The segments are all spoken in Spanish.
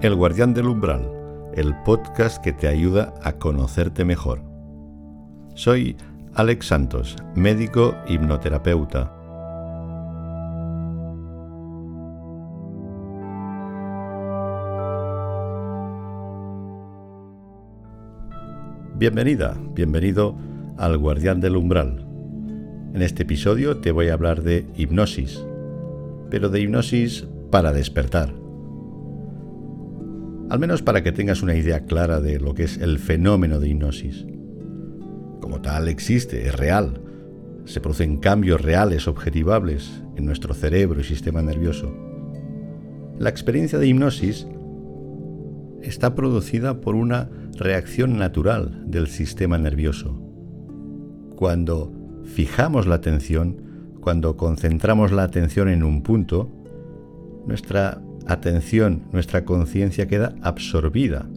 El Guardián del Umbral, el podcast que te ayuda a conocerte mejor. Soy Alex Santos, médico hipnoterapeuta. Bienvenida, bienvenido al Guardián del Umbral. En este episodio te voy a hablar de hipnosis, pero de hipnosis para despertar al menos para que tengas una idea clara de lo que es el fenómeno de hipnosis. Como tal existe, es real. Se producen cambios reales, objetivables, en nuestro cerebro y sistema nervioso. La experiencia de hipnosis está producida por una reacción natural del sistema nervioso. Cuando fijamos la atención, cuando concentramos la atención en un punto, nuestra atención, nuestra conciencia queda absorbida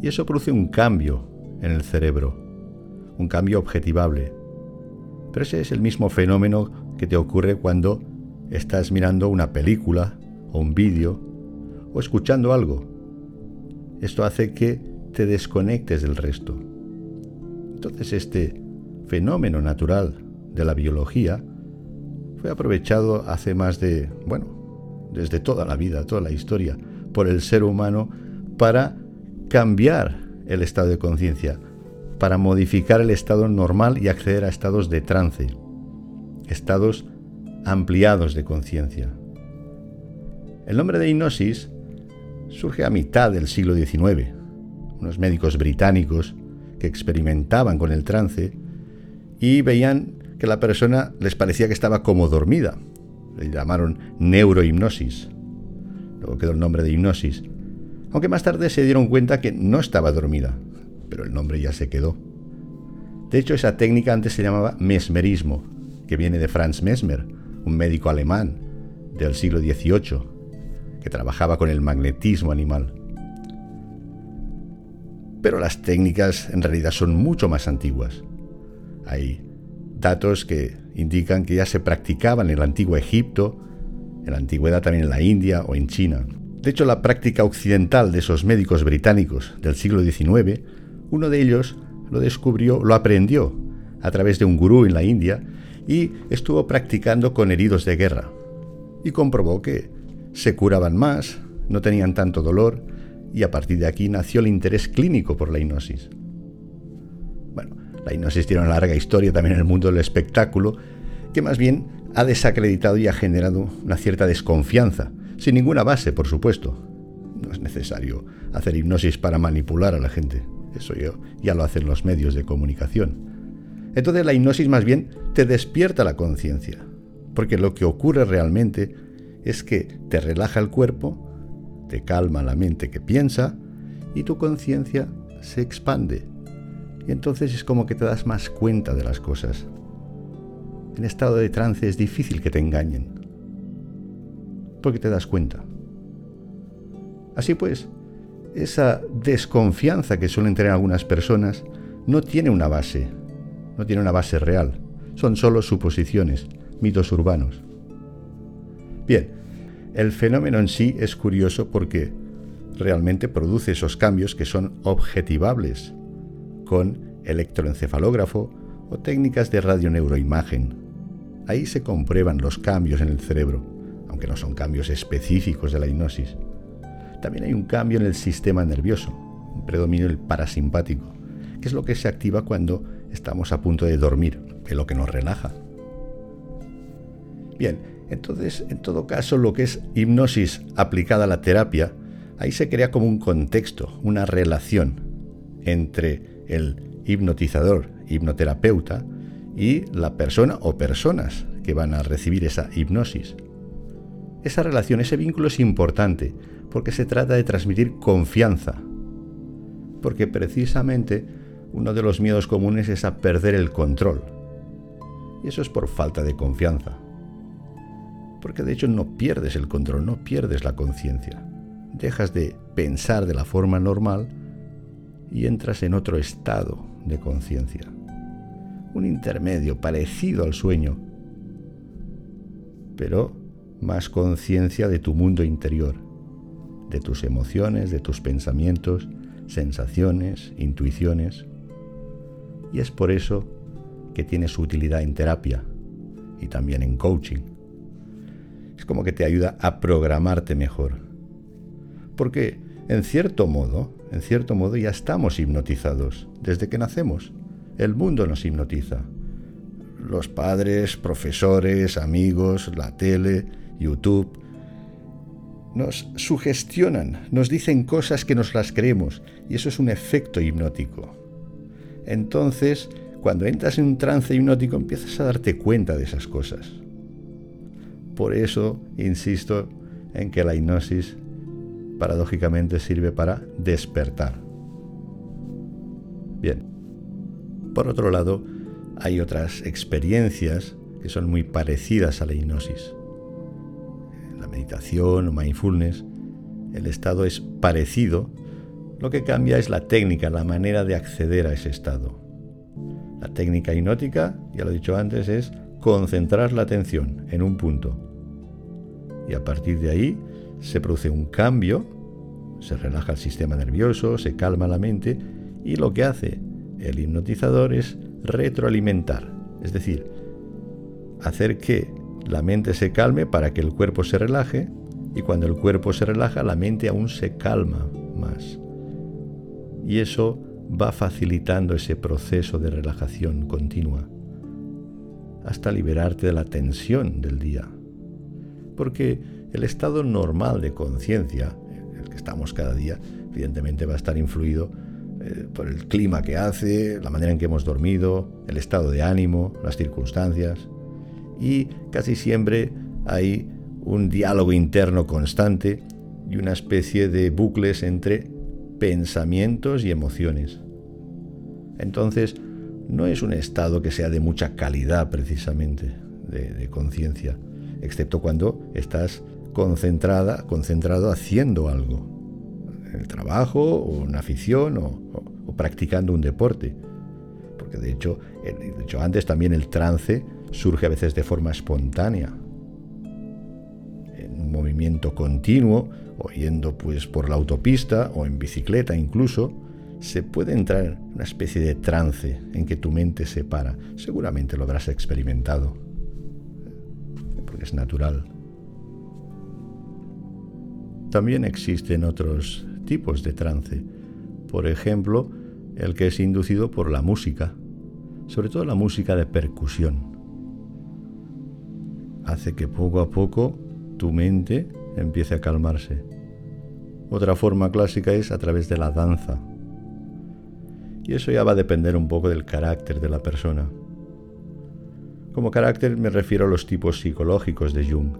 y eso produce un cambio en el cerebro, un cambio objetivable. Pero ese es el mismo fenómeno que te ocurre cuando estás mirando una película o un vídeo o escuchando algo. Esto hace que te desconectes del resto. Entonces este fenómeno natural de la biología fue aprovechado hace más de, bueno, desde toda la vida, toda la historia, por el ser humano para cambiar el estado de conciencia, para modificar el estado normal y acceder a estados de trance, estados ampliados de conciencia. El nombre de hipnosis surge a mitad del siglo XIX. Unos médicos británicos que experimentaban con el trance y veían que la persona les parecía que estaba como dormida, le llamaron neurohipnosis. Luego quedó el nombre de hipnosis. Aunque más tarde se dieron cuenta que no estaba dormida, pero el nombre ya se quedó. De hecho, esa técnica antes se llamaba mesmerismo, que viene de Franz Mesmer, un médico alemán del siglo XVIII, que trabajaba con el magnetismo animal. Pero las técnicas en realidad son mucho más antiguas. Hay datos que indican que ya se practicaban en el antiguo Egipto, en la antigüedad también en la India o en China. De hecho, la práctica occidental de esos médicos británicos del siglo XIX, uno de ellos lo descubrió, lo aprendió a través de un gurú en la India y estuvo practicando con heridos de guerra. Y comprobó que se curaban más, no tenían tanto dolor y a partir de aquí nació el interés clínico por la hipnosis. La hipnosis tiene una larga historia también en el mundo del espectáculo, que más bien ha desacreditado y ha generado una cierta desconfianza, sin ninguna base, por supuesto. No es necesario hacer hipnosis para manipular a la gente. Eso ya lo hacen los medios de comunicación. Entonces la hipnosis más bien te despierta la conciencia, porque lo que ocurre realmente es que te relaja el cuerpo, te calma la mente que piensa y tu conciencia se expande y entonces es como que te das más cuenta de las cosas. En estado de trance es difícil que te engañen, porque te das cuenta. Así pues, esa desconfianza que suelen tener algunas personas no tiene una base, no tiene una base real, son solo suposiciones, mitos urbanos. Bien, el fenómeno en sí es curioso porque realmente produce esos cambios que son objetivables, con electroencefalógrafo o técnicas de radioneuroimagen. Ahí se comprueban los cambios en el cerebro, aunque no son cambios específicos de la hipnosis. También hay un cambio en el sistema nervioso, un predominio del parasimpático, que es lo que se activa cuando estamos a punto de dormir, es lo que nos relaja. Bien, entonces, en todo caso, lo que es hipnosis aplicada a la terapia, ahí se crea como un contexto, una relación entre el hipnotizador, hipnoterapeuta, y la persona o personas que van a recibir esa hipnosis. Esa relación, ese vínculo es importante porque se trata de transmitir confianza. Porque precisamente uno de los miedos comunes es a perder el control. Y eso es por falta de confianza. Porque de hecho no pierdes el control, no pierdes la conciencia. Dejas de pensar de la forma normal y entras en otro estado de conciencia, un intermedio parecido al sueño, pero más conciencia de tu mundo interior, de tus emociones, de tus pensamientos, sensaciones, intuiciones. Y es por eso que tiene su utilidad en terapia y también en coaching. Es como que te ayuda a programarte mejor. Porque, en cierto modo, en cierto modo ya estamos hipnotizados desde que nacemos. El mundo nos hipnotiza. Los padres, profesores, amigos, la tele, YouTube, nos sugestionan, nos dicen cosas que nos las creemos y eso es un efecto hipnótico. Entonces, cuando entras en un trance hipnótico empiezas a darte cuenta de esas cosas. Por eso insisto en que la hipnosis paradójicamente sirve para despertar. Bien. Por otro lado, hay otras experiencias que son muy parecidas a la hipnosis meditación o mindfulness, el estado es parecido, lo que cambia es la técnica, la manera de acceder a ese estado. La técnica hipnótica, ya lo he dicho antes, es concentrar la atención en un punto. Y a partir de ahí se produce un cambio, se relaja el sistema nervioso, se calma la mente y lo que hace el hipnotizador es retroalimentar, es decir, hacer que la mente se calme para que el cuerpo se relaje y cuando el cuerpo se relaja la mente aún se calma más. Y eso va facilitando ese proceso de relajación continua hasta liberarte de la tensión del día. Porque el estado normal de conciencia, el que estamos cada día, evidentemente va a estar influido eh, por el clima que hace, la manera en que hemos dormido, el estado de ánimo, las circunstancias y casi siempre hay un diálogo interno constante y una especie de bucles entre pensamientos y emociones. Entonces, no es un estado que sea de mucha calidad precisamente de, conciencia, excepto cuando estás concentrada, concentrado haciendo algo, el trabajo o una afición o, o practicando un deporte. Porque de hecho, de hecho antes también el trance surge a veces de forma espontánea, en un movimiento continuo, o yendo pues por la autopista o en bicicleta incluso, se puede entrar en una especie de trance en que tu mente se para. Seguramente lo habrás experimentado, porque es natural. También existen otros tipos de trance, por ejemplo, el que es inducido por la música, sobre todo la música de percusión hace que poco a poco tu mente empiece a calmarse. Otra forma clásica es a través de la danza. Y eso ya va a depender un poco del carácter de la persona. Como carácter me refiero a los tipos psicológicos de Jung.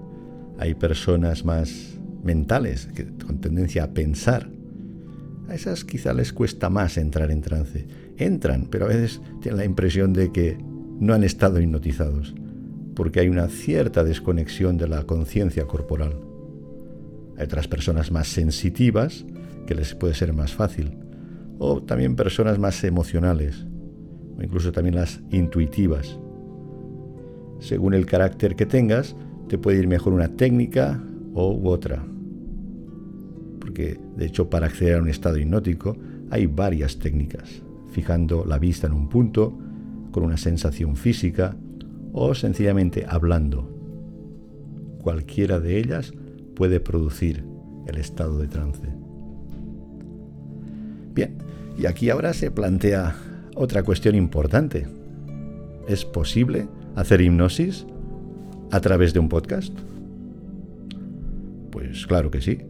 Hay personas más mentales, con tendencia a pensar. A esas quizá les cuesta más entrar en trance. Entran, pero a veces tienen la impresión de que no han estado hipnotizados porque hay una cierta desconexión de la conciencia corporal. Hay otras personas más sensitivas, que les puede ser más fácil, o también personas más emocionales, o incluso también las intuitivas. Según el carácter que tengas, te puede ir mejor una técnica u otra. Porque, de hecho, para acceder a un estado hipnótico hay varias técnicas, fijando la vista en un punto, con una sensación física, o sencillamente hablando. Cualquiera de ellas puede producir el estado de trance. Bien, y aquí ahora se plantea otra cuestión importante. ¿Es posible hacer hipnosis a través de un podcast? Pues claro que sí.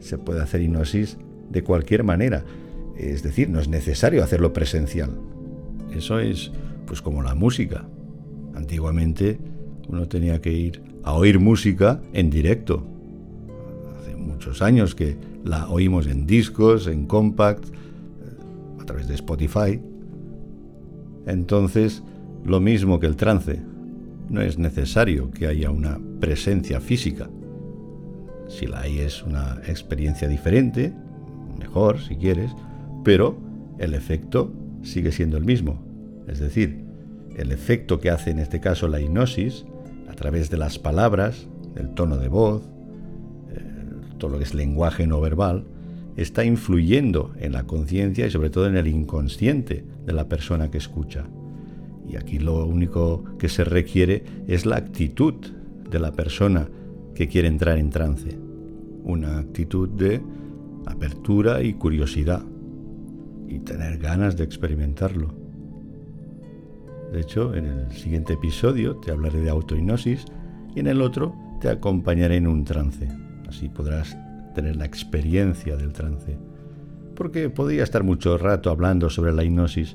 Se puede hacer hipnosis de cualquier manera. Es decir, no es necesario hacerlo presencial. Eso es pues como la música. Antiguamente uno tenía que ir a oír música en directo. Hace muchos años que la oímos en discos, en compact, a través de Spotify. Entonces, lo mismo que el trance, no es necesario que haya una presencia física. Si la hay es una experiencia diferente, mejor si quieres, pero el efecto sigue siendo el mismo. Es decir, el efecto que hace en este caso la hipnosis a través de las palabras, el tono de voz, el todo lo que es lenguaje no verbal, está influyendo en la conciencia y sobre todo en el inconsciente de la persona que escucha. Y aquí lo único que se requiere es la actitud de la persona que quiere entrar en trance. Una actitud de apertura y curiosidad. Y tener ganas de experimentarlo. De hecho, en el siguiente episodio te hablaré de autohipnosis y en el otro te acompañaré en un trance. Así podrás tener la experiencia del trance. Porque podría estar mucho rato hablando sobre la hipnosis,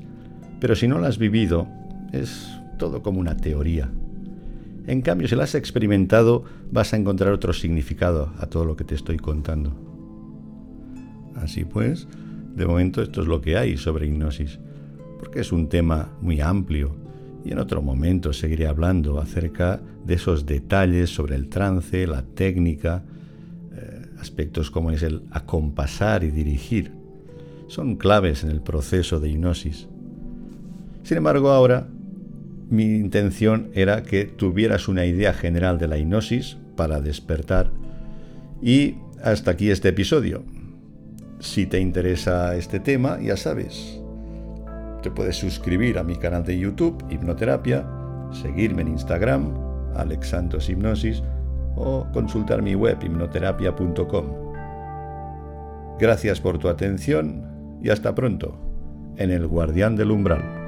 pero si no la has vivido, es todo como una teoría. En cambio, si la has experimentado, vas a encontrar otro significado a todo lo que te estoy contando. Así pues, de momento esto es lo que hay sobre hipnosis, porque es un tema muy amplio y en otro momento seguiré hablando acerca de esos detalles sobre el trance, la técnica, eh, aspectos como es el acompasar y dirigir. Son claves en el proceso de hipnosis. Sin embargo, ahora mi intención era que tuvieras una idea general de la hipnosis para despertar. Y hasta aquí este episodio. Si te interesa este tema, ya sabes, te puedes suscribir a mi canal de YouTube, Hipnoterapia, seguirme en Instagram, Alex Santos Hipnosis, o consultar mi web, hipnoterapia.com. Gracias por tu atención y hasta pronto en El Guardián del Umbral.